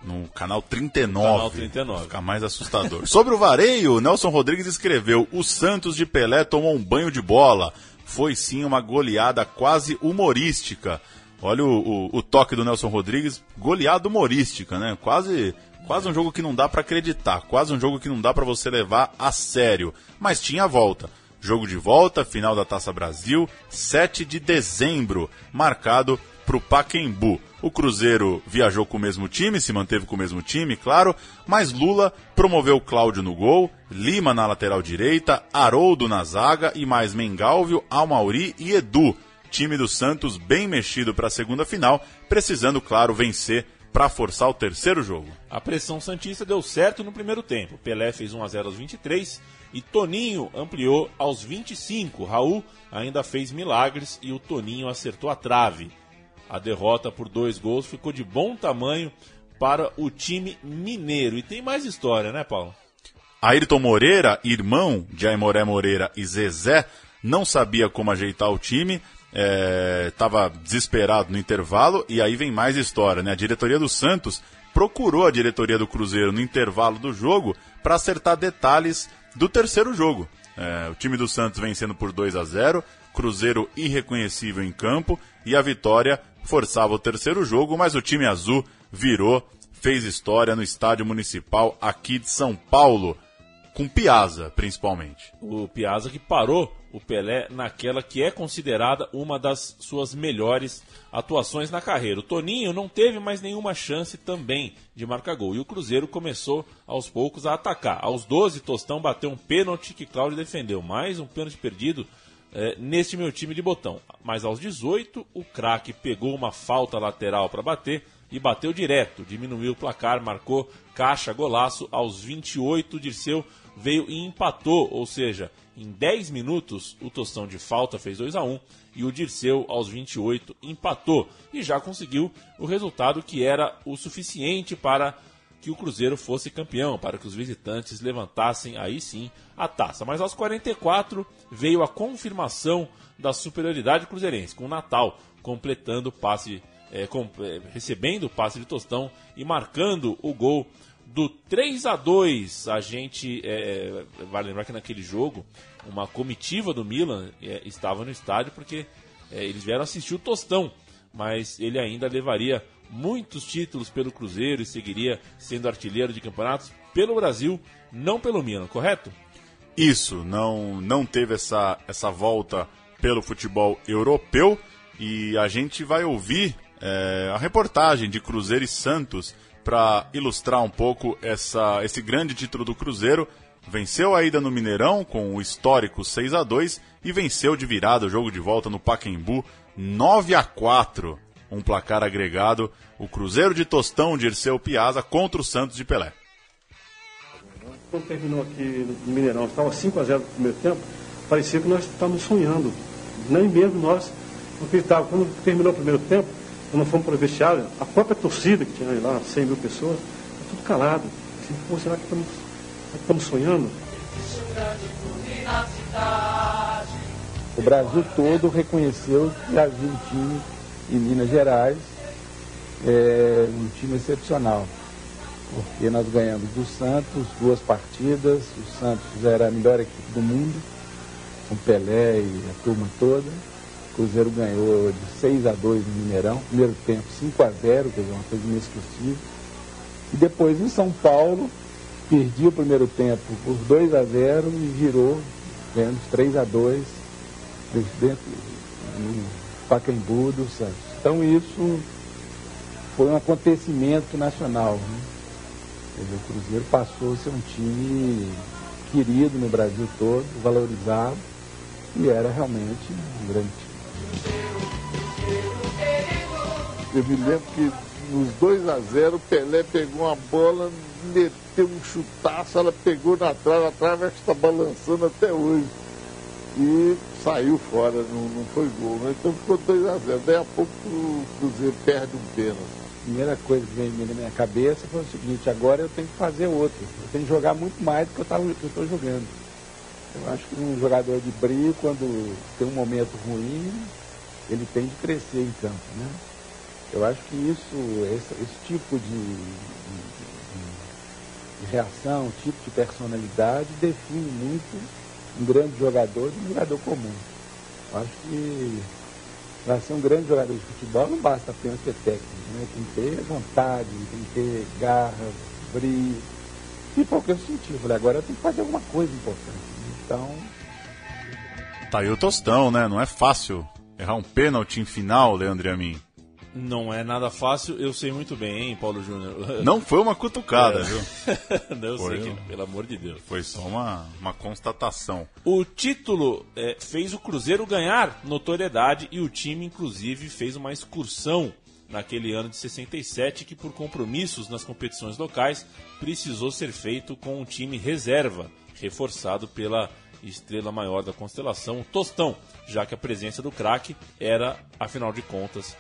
No canal 39. Canal 39. Fica mais assustador. (laughs) Sobre o vareio, Nelson Rodrigues escreveu: O Santos de Pelé tomou um banho de bola. Foi sim uma goleada quase humorística. Olha o, o- o toque do Nelson Rodrigues, goleada humorística, né? Quase, quase um jogo que não dá pra acreditar, quase um jogo que não dá pra você levar a sério. Mas tinha volta. Jogo de volta, final da Taça Brasil, 7 de dezembro, marcado para o Paquembu. O Cruzeiro viajou com o mesmo time, se manteve com o mesmo time, claro, mas Lula promoveu Cláudio no gol, Lima na lateral direita, Haroldo na zaga e mais Mengalvio, Almauri e Edu. Time do Santos bem mexido para a segunda final, precisando, claro, vencer para forçar o terceiro jogo. A pressão Santista deu certo no primeiro tempo. Pelé fez 1 a 0 aos 23 e Toninho ampliou aos 25. Raul ainda fez milagres e o Toninho acertou a trave. A derrota por dois gols ficou de bom tamanho para o time mineiro. E tem mais história, né, Paulo? Ayrton Moreira, irmão de Aimoré Moreira e Zezé, não sabia como ajeitar o time, estava desesperado no intervalo, e aí vem mais história, né? A diretoria do Santos procurou a diretoria do Cruzeiro no intervalo do jogo para acertar detalhes do terceiro jogo. É, o time do Santos vencendo por 2 a 0, Cruzeiro irreconhecível em campo, e a vitória forçava o terceiro jogo, mas o time azul virou, fez história no estádio municipal aqui de São Paulo com Piazza, principalmente. O Piazza que parou o Pelé naquela que é considerada uma das suas melhores atuações na carreira. O Toninho não teve mais nenhuma chance também de marcar gol. E o Cruzeiro começou aos poucos a atacar. Aos 12, Tostão bateu um pênalti que Cláudio defendeu. Mais um pênalti perdido eh, neste meu time de botão. Mas aos 18, o craque pegou uma falta lateral para bater e bateu direto. Diminuiu o placar, marcou caixa, golaço. Aos 28, Dirceu veio e empatou, ou seja, em 10 minutos o Tostão de falta fez 2 a 1 e o Dirceu aos 28 empatou e já conseguiu o resultado que era o suficiente para que o Cruzeiro fosse campeão, para que os visitantes levantassem aí sim a taça. Mas aos 44 veio a confirmação da superioridade cruzeirense, com o Natal completando o passe, é, com- é, recebendo o passe de Tostão e marcando o gol do 3 a 2 a gente é, vale lembrar que naquele jogo uma comitiva do Milan é, estava no estádio porque é, eles vieram assistir o Tostão mas ele ainda levaria muitos títulos pelo Cruzeiro e seguiria sendo artilheiro de campeonatos pelo Brasil, não pelo Milan, correto? Isso, não, não teve essa, essa volta pelo futebol europeu e a gente vai ouvir é, a reportagem de Cruzeiro e Santos para ilustrar um pouco essa, esse grande título do Cruzeiro. Venceu a ida no Mineirão com o histórico 6 a 2 e venceu de virada o jogo de volta no Pacaembu 9 a 4 um placar agregado. O Cruzeiro de Tostão de Irceu Piazza contra o Santos de Pelé. Quando terminou aqui no Mineirão, estava 5x0 no primeiro tempo, parecia que nós estávamos sonhando. Nem mesmo nós acreditávamos. Quando terminou o primeiro tempo, quando fomos para o vestiário, a própria torcida, que tinha lá 100 mil pessoas, tá tudo calado. Assim, Pô, será que estamos, será que estamos sonhando? O Brasil todo reconheceu que havia um time em Minas Gerais, é, um time excepcional. Porque nós ganhamos do Santos duas partidas, o Santos era a melhor equipe do mundo, com Pelé e a turma toda. O Cruzeiro ganhou de 6 a 2 no Mineirão, primeiro tempo 5 a 0, quer dizer, uma coisa inesquecível. E depois em São Paulo, perdi o primeiro tempo por 2 a 0 e virou, ganhando de 3 a 2 dentro Pacaembu do Santos. Então isso foi um acontecimento nacional. Né? O Cruzeiro passou a ser um time querido no Brasil todo, valorizado, e era realmente um grande time. Eu me lembro que nos 2 a 0 o Pelé pegou uma bola, meteu um chutaço, ela pegou na trave, a trave está balançando até hoje. E saiu fora, não, não foi gol. Né? Então ficou 2 a 0 Daí a pouco o Cruzeiro perde um pênalti. A primeira coisa que veio na minha cabeça foi o seguinte, agora eu tenho que fazer outro. Eu tenho que jogar muito mais do que eu estou jogando. Eu acho que um jogador de brilho, quando tem um momento ruim, ele tem de crescer em campo. Né? Eu acho que isso, esse, esse tipo de, de, de, de reação, tipo de personalidade define muito um grande jogador de um jogador comum. Eu acho que para ser um grande jogador de futebol não basta apenas ter técnica, né? tem que ter vontade, tem que ter garra, brilho. E o que eu senti. Falei, agora eu tenho que fazer alguma coisa importante. Então. Tá aí o tostão, né? Não é fácil errar um pênalti em final, Leandro a mim. Não é nada fácil, eu sei muito bem, hein, Paulo Júnior. (laughs) Não foi uma cutucada, é. viu? (laughs) não, eu foi, sei que, pelo amor de Deus. Foi só uma, uma constatação. O título é, fez o Cruzeiro ganhar notoriedade e o time, inclusive, fez uma excursão naquele ano de 67 que, por compromissos nas competições locais, precisou ser feito com um time reserva, reforçado pela estrela maior da constelação, o Tostão, já que a presença do craque era, afinal de contas,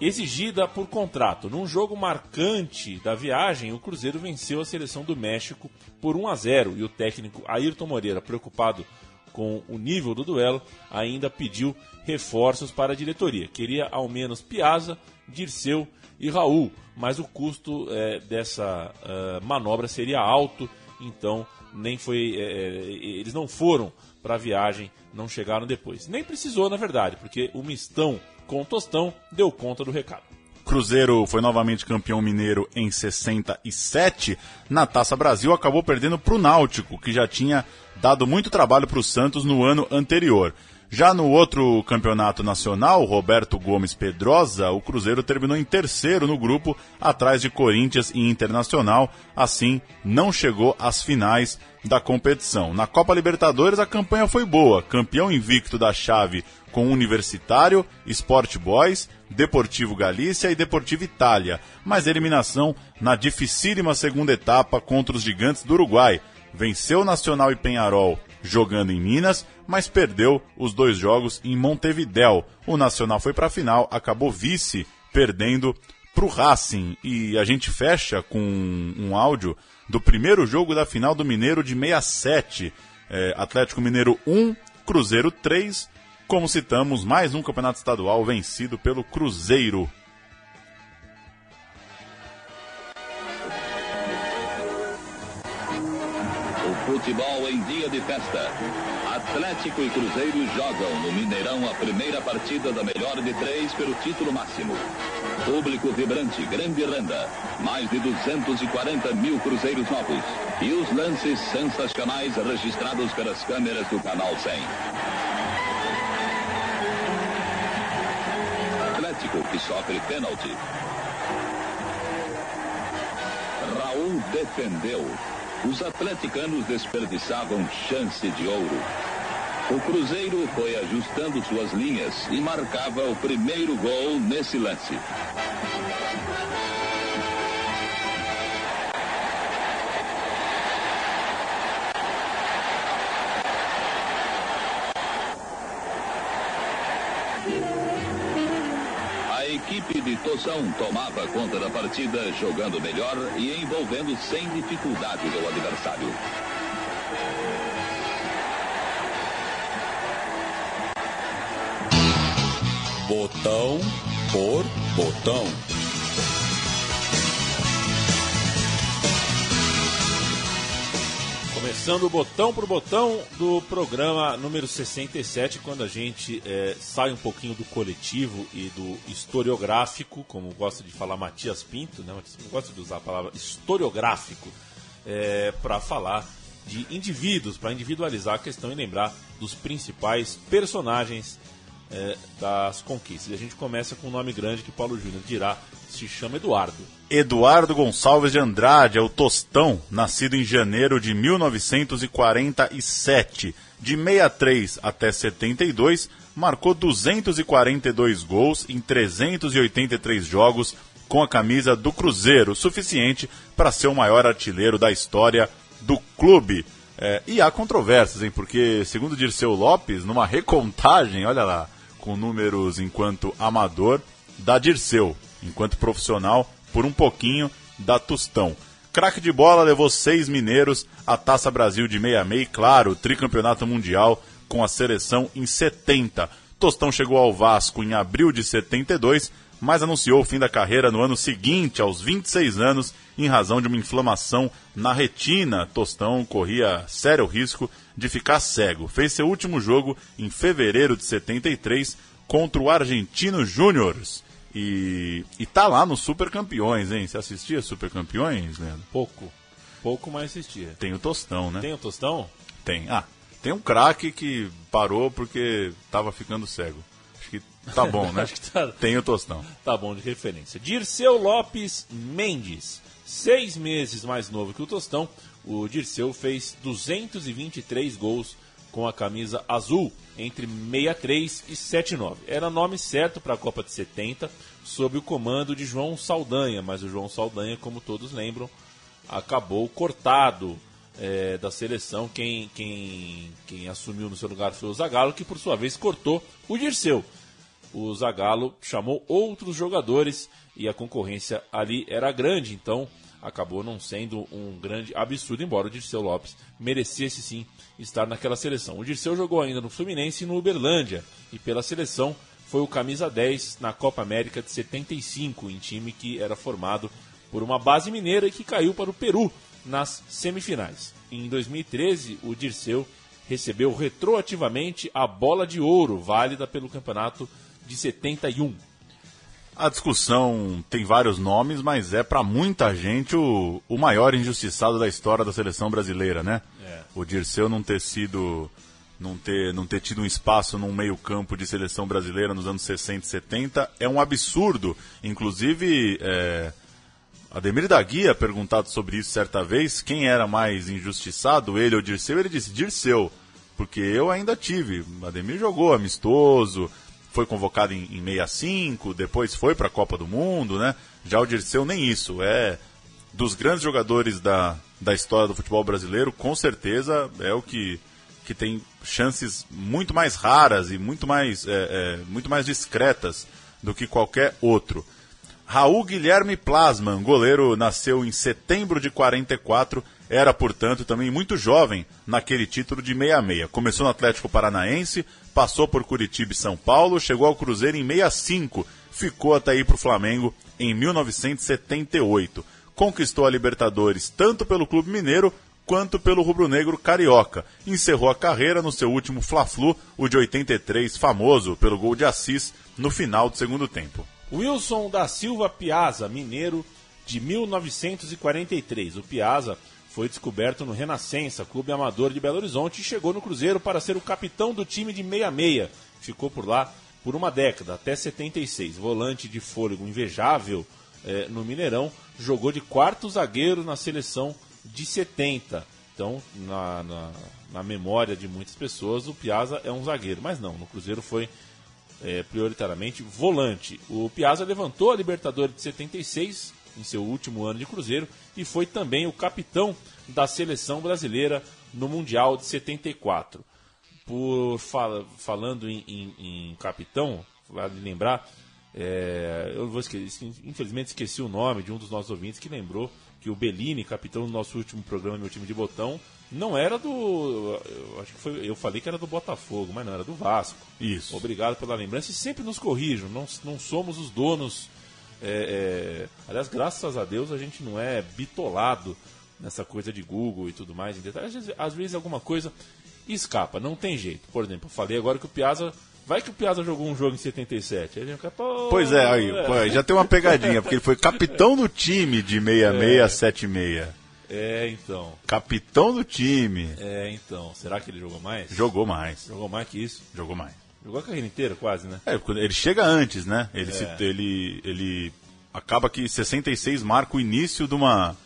exigida por contrato. Num jogo marcante da viagem, o Cruzeiro venceu a seleção do México por 1 a 0 e o técnico Ayrton Moreira, preocupado com o nível do duelo, ainda pediu reforços para a diretoria. Queria ao menos Piazza, Dirceu e Raul, mas o custo é, dessa uh, manobra seria alto, então nem foi, é, eles não foram para a viagem, não chegaram depois. Nem precisou, na verdade, porque o mistão com Tostão deu conta do recado. Cruzeiro foi novamente campeão mineiro em 67. Na Taça Brasil acabou perdendo para o Náutico, que já tinha dado muito trabalho para o Santos no ano anterior. Já no outro campeonato nacional, Roberto Gomes Pedrosa, o Cruzeiro terminou em terceiro no grupo, atrás de Corinthians e Internacional, assim não chegou às finais da competição. Na Copa Libertadores a campanha foi boa, campeão invicto da chave com Universitário, Sport Boys, Deportivo Galícia e Deportivo Itália, mas eliminação na dificílima segunda etapa contra os gigantes do Uruguai. Venceu Nacional e Penharol jogando em Minas, mas perdeu os dois jogos em Montevidéu. O Nacional foi para a final, acabou vice, perdendo para o Racing. E a gente fecha com um áudio do primeiro jogo da final do Mineiro de 67. É, Atlético Mineiro 1, Cruzeiro 3. Como citamos, mais um campeonato estadual vencido pelo Cruzeiro. Futebol em dia de festa. Atlético e Cruzeiro jogam no Mineirão a primeira partida da melhor de três pelo título máximo. Público vibrante, grande renda. Mais de 240 mil cruzeiros novos. E os lances sensacionais registrados pelas câmeras do Canal 100. Atlético que sofre pênalti. Raul defendeu os atleticanos desperdiçavam chance de ouro. O Cruzeiro foi ajustando suas linhas e marcava o primeiro gol nesse lance. Equipe de Toção tomava conta da partida, jogando melhor e envolvendo sem dificuldades o adversário. Botão por botão. Começando botão por botão do programa número 67, quando a gente é, sai um pouquinho do coletivo e do historiográfico, como gosta de falar Matias Pinto, né? Eu gosto de usar a palavra historiográfico é, para falar de indivíduos, para individualizar a questão e lembrar dos principais personagens é, das conquistas. E a gente começa com um nome grande que Paulo Júnior dirá se chama Eduardo. Eduardo Gonçalves de Andrade é o Tostão, nascido em janeiro de 1947. De 63 até 72, marcou 242 gols em 383 jogos com a camisa do Cruzeiro, suficiente para ser o maior artilheiro da história do clube. É, e há controvérsias, hein? Porque, segundo Dirceu Lopes, numa recontagem, olha lá, com números enquanto amador, da Dirceu, enquanto profissional, por um pouquinho da Tostão. Craque de bola levou seis mineiros, a Taça Brasil de 66 e, claro, o tricampeonato mundial com a seleção em 70. Tostão chegou ao Vasco em abril de 72, mas anunciou o fim da carreira no ano seguinte, aos 26 anos, em razão de uma inflamação na retina. Tostão corria sério risco de ficar cego. Fez seu último jogo em fevereiro de 73 contra o Argentino Júnior. E, e tá lá no Super Campeões, hein? Você assistia Super Campeões, Leandro? Pouco. Pouco, mas assistia. Tem o Tostão, né? Tem o Tostão? Tem. Ah, tem um craque que parou porque tava ficando cego. Acho que tá bom, né? (laughs) Acho que tá... Tem o Tostão. Tá bom de referência. Dirceu Lopes Mendes. Seis meses mais novo que o Tostão, o Dirceu fez 223 gols com a camisa azul entre 63 e 79. Era nome certo para a Copa de 70, sob o comando de João Saldanha, mas o João Saldanha, como todos lembram, acabou cortado é, da seleção. Quem, quem, quem assumiu no seu lugar foi o Zagallo, que por sua vez cortou o Dirceu. O Zagallo chamou outros jogadores e a concorrência ali era grande, então acabou não sendo um grande absurdo, embora o Dirceu Lopes merecesse sim estar naquela seleção. O Dirceu jogou ainda no Fluminense e no Uberlândia, e pela seleção foi o camisa 10 na Copa América de 75, em time que era formado por uma base mineira e que caiu para o Peru nas semifinais. Em 2013, o Dirceu recebeu retroativamente a bola de ouro válida pelo campeonato de 71. A discussão tem vários nomes, mas é para muita gente o, o maior injustiçado da história da seleção brasileira, né? É. O Dirceu não ter sido. Não ter, não ter tido um espaço num meio-campo de seleção brasileira nos anos 60 e 70 é um absurdo. Inclusive, é, Ademir da Guia, perguntado sobre isso certa vez, quem era mais injustiçado, ele ou Dirceu, ele disse: Dirceu, porque eu ainda tive. Ademir jogou amistoso, foi convocado em, em 65, depois foi para a Copa do Mundo, né? Já o Dirceu nem isso. É dos grandes jogadores da, da história do futebol brasileiro, com certeza é o que, que tem chances muito mais raras e muito mais, é, é, muito mais discretas do que qualquer outro. Raul Guilherme Plasman, goleiro, nasceu em setembro de 44, era, portanto, também muito jovem naquele título de 66. Começou no Atlético Paranaense, passou por Curitiba e São Paulo, chegou ao Cruzeiro em 65, ficou até ir para o Flamengo em 1978. Conquistou a Libertadores tanto pelo Clube Mineiro quanto pelo rubro-negro carioca. Encerrou a carreira no seu último Fla-Flu, o de 83, famoso pelo gol de Assis no final do segundo tempo. Wilson da Silva Piazza, mineiro de 1943. O Piazza foi descoberto no Renascença, clube amador de Belo Horizonte, e chegou no Cruzeiro para ser o capitão do time de 66. Ficou por lá por uma década, até 76. Volante de fôlego invejável eh, no Mineirão, jogou de quarto zagueiro na seleção de 70. Então, na, na, na memória de muitas pessoas, o Piazza é um zagueiro, mas não, no Cruzeiro foi é, prioritariamente volante. O Piazza levantou a Libertadores de 76 em seu último ano de Cruzeiro e foi também o capitão da seleção brasileira no Mundial de 74. Por fala, falando em, em, em, capitão, vale lembrar, é, eu vou esquecer, infelizmente esqueci o nome de um dos nossos ouvintes que lembrou que o Bellini, capitão do nosso último programa, meu time de botão, não era do. Eu, acho que foi, eu falei que era do Botafogo, mas não, era do Vasco. Isso. Obrigado pela lembrança e sempre nos corrijam, não, não somos os donos. É, é, aliás, graças a Deus a gente não é bitolado nessa coisa de Google e tudo mais. Às vezes, às vezes alguma coisa escapa, não tem jeito. Por exemplo, eu falei agora que o Piazza. Vai que o Piazza jogou um jogo em 77. Aí fica, pois é, aí, é. Já tem uma pegadinha, porque ele foi capitão do time de 66 a 76. É, então. Capitão do time. É, então. Será que ele jogou mais? Jogou mais. Jogou mais que isso? Jogou mais. Jogou a carreira inteira, quase, né? É, ele chega antes, né? Ele, é. se, ele, ele acaba que 66 marca o início de uma,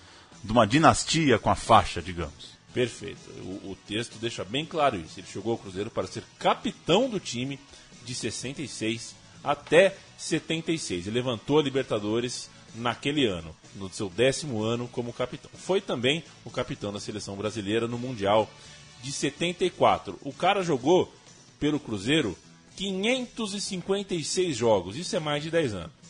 de uma dinastia com a faixa, digamos. Perfeito. O, o, texto deixa bem claro isso. Ele chegou ao Cruzeiro para ser capitão do time de 66 até 76. Ele levantou a Libertadores naquele ano, no seu décimo ano como capitão. Foi também o capitão da seleção brasileira no Mundial de 74. O cara jogou pelo Cruzeiro 556 jogos. Isso é mais de 10 anos.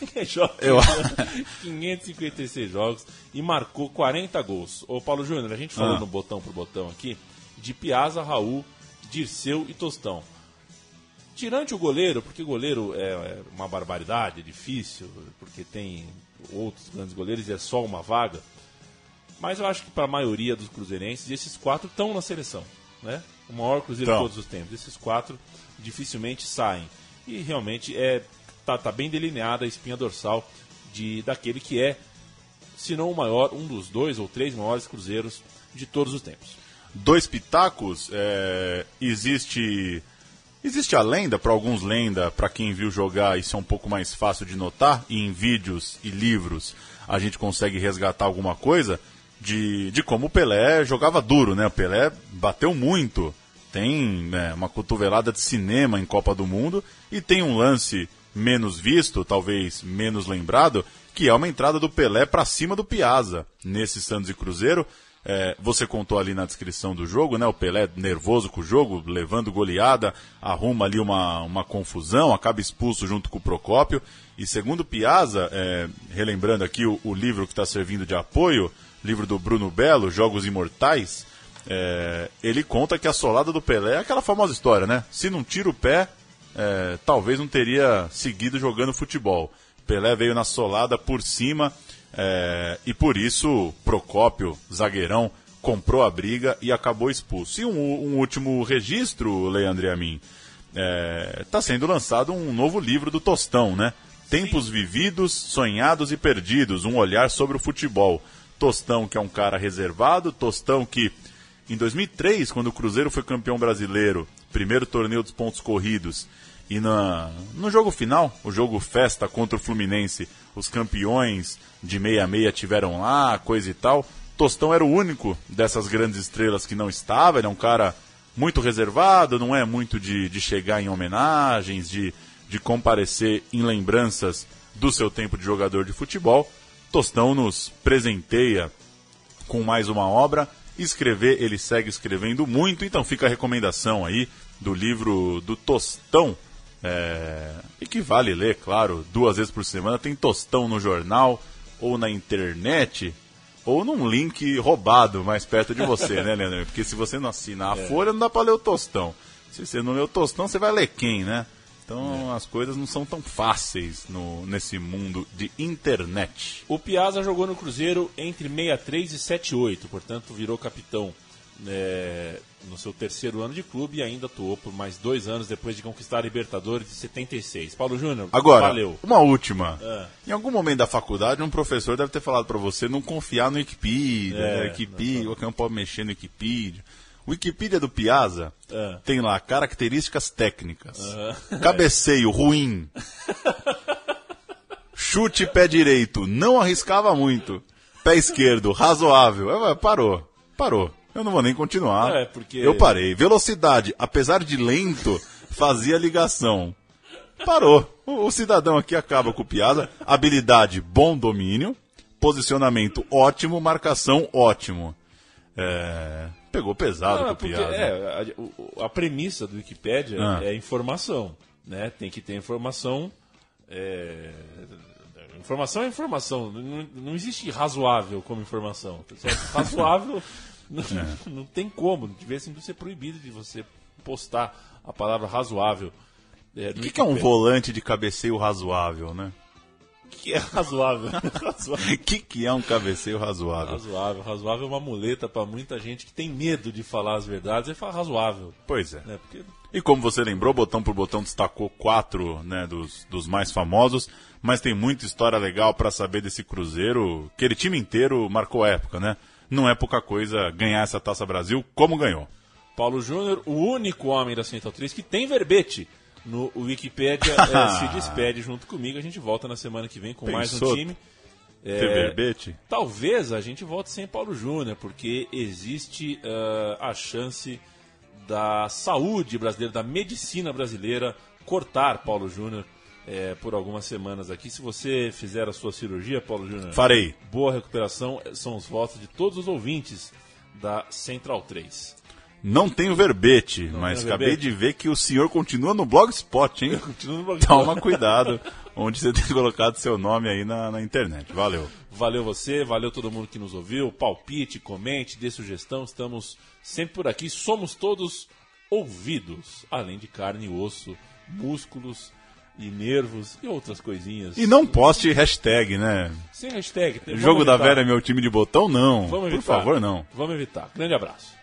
(laughs) Eu... (laughs) 556 jogos e marcou 40 gols. Ô Paulo Júnior, a gente falou ah. no botão por botão aqui de Piazza, Raul, Dirceu e Tostão. Tirante o goleiro, porque goleiro é, é uma barbaridade, é difícil, porque tem outros grandes goleiros e é só uma vaga. Mas eu acho que para a maioria dos cruzeirenses, esses quatro estão na seleção. Né? O maior cruzeiro então. de todos os tempos. Esses quatro dificilmente saem. E realmente é tá, tá bem delineada a espinha dorsal de daquele que é, se não o maior, um dos dois ou três maiores cruzeiros de todos os tempos. Dois pitacos, é, existe existe a lenda, para alguns lenda, para quem viu jogar isso é um pouco mais fácil de notar, e em vídeos e livros a gente consegue resgatar alguma coisa de, de como o Pelé jogava duro, né? O Pelé bateu muito, tem né, uma cotovelada de cinema em Copa do Mundo e tem um lance menos visto, talvez menos lembrado, que é uma entrada do Pelé para cima do Piazza nesse Santos e Cruzeiro. É, você contou ali na descrição do jogo, né? O Pelé nervoso com o jogo, levando goleada, arruma ali uma, uma confusão, acaba expulso junto com o Procópio. E segundo Piazza, é, relembrando aqui o, o livro que está servindo de apoio, livro do Bruno Belo, Jogos Imortais, é, ele conta que a solada do Pelé é aquela famosa história, né? Se não tira o pé, é, talvez não teria seguido jogando futebol. Pelé veio na solada por cima é, e por isso Procópio, zagueirão, comprou a briga e acabou expulso. E um, um último registro, Leandro e a mim, está é, sendo lançado um novo livro do Tostão, né? Tempos vividos, sonhados e perdidos, um olhar sobre o futebol. Tostão, que é um cara reservado, Tostão que em 2003, quando o Cruzeiro foi campeão brasileiro, primeiro torneio dos pontos corridos, e na, no jogo final, o jogo festa contra o Fluminense, os campeões de 66 tiveram lá, coisa e tal. Tostão era o único dessas grandes estrelas que não estava, ele é um cara muito reservado, não é muito de, de chegar em homenagens, de, de comparecer em lembranças do seu tempo de jogador de futebol. Tostão nos presenteia com mais uma obra. Escrever, ele segue escrevendo muito, então fica a recomendação aí do livro do Tostão, é, e que vale ler, claro, duas vezes por semana. Tem tostão no jornal, ou na internet, ou num link roubado mais perto de você, né, (laughs) Leandro? Porque se você não assinar a é. Folha, não dá para ler o tostão. Se você não ler o tostão, você vai ler quem, né? Então é. as coisas não são tão fáceis no, nesse mundo de internet. O Piazza jogou no Cruzeiro entre 63 e 78, portanto virou capitão é, no seu terceiro ano de clube e ainda atuou por mais dois anos depois de conquistar a Libertadores de 76. Paulo Júnior, Agora, valeu. uma última. É. Em algum momento da faculdade, um professor deve ter falado para você não confiar no Wikipedia, é, né? Wikipedia, qualquer um pode mexer no Wikipedia. O Wikipedia do Piazza é. tem lá características técnicas. É. (laughs) Cabeceio ruim. Chute pé direito, não arriscava muito. Pé esquerdo, razoável. Parou, parou. Eu não vou nem continuar. É, porque... Eu parei. Velocidade, apesar de lento, fazia ligação. Parou. O, o cidadão aqui acaba com piada. Habilidade, bom domínio. Posicionamento ótimo, marcação ótimo. É... Pegou pesado não, com piada. É, a, a, premissa do Wikipedia ah. é informação. Né? Tem que ter informação. É... Informação é informação. Não, não existe razoável como informação. Razoável (laughs) não, é. não tem como, devia ser proibido de você postar a palavra razoável. É, o que, que, é um volante de cabeceio razoável, né? O que é (laughs) razoável? O que, que é um cabeceio razoável? Razoável. Razoável é uma muleta para muita gente que tem medo de falar as verdades e fala razoável. Pois é. Né? Porque... E como você lembrou, botão por botão destacou quatro né, dos, dos mais famosos, mas tem muita história legal para saber desse Cruzeiro. Aquele time inteiro marcou época, né? Não é pouca coisa ganhar essa Taça Brasil como ganhou. Paulo Júnior, o único homem da Central 3 que tem verbete no Wikipedia, é, (laughs) se despede junto comigo. A gente volta na semana que vem com Pensou. mais um time. É, Tem verbete? Talvez a gente volte sem Paulo Júnior, porque existe uh, a chance da saúde brasileira, da medicina brasileira, cortar Paulo Júnior é, por algumas semanas aqui. Se você fizer a sua cirurgia, Paulo Júnior. Farei. Boa recuperação. São os votos de todos os ouvintes da Central 3. Não tenho verbete, Não mas tem acabei verbete? de ver que o senhor continua no Blogspot, hein? (laughs) Continua no Blogspot. Toma cuidado onde você (laughs) tem colocado seu nome aí na, na internet. Valeu. Valeu você, valeu todo mundo que nos ouviu. Palpite, comente, dê sugestão. Estamos sempre por aqui. Somos todos ouvidos, além de carne e osso, músculos e nervos e outras coisinhas. E não poste hashtag, né? Sem hashtag. Jogo Vamos da evitar. Vera é meu time de botão? Não. Vamos Por evitar. favor, não. Vamos evitar. Grande abraço.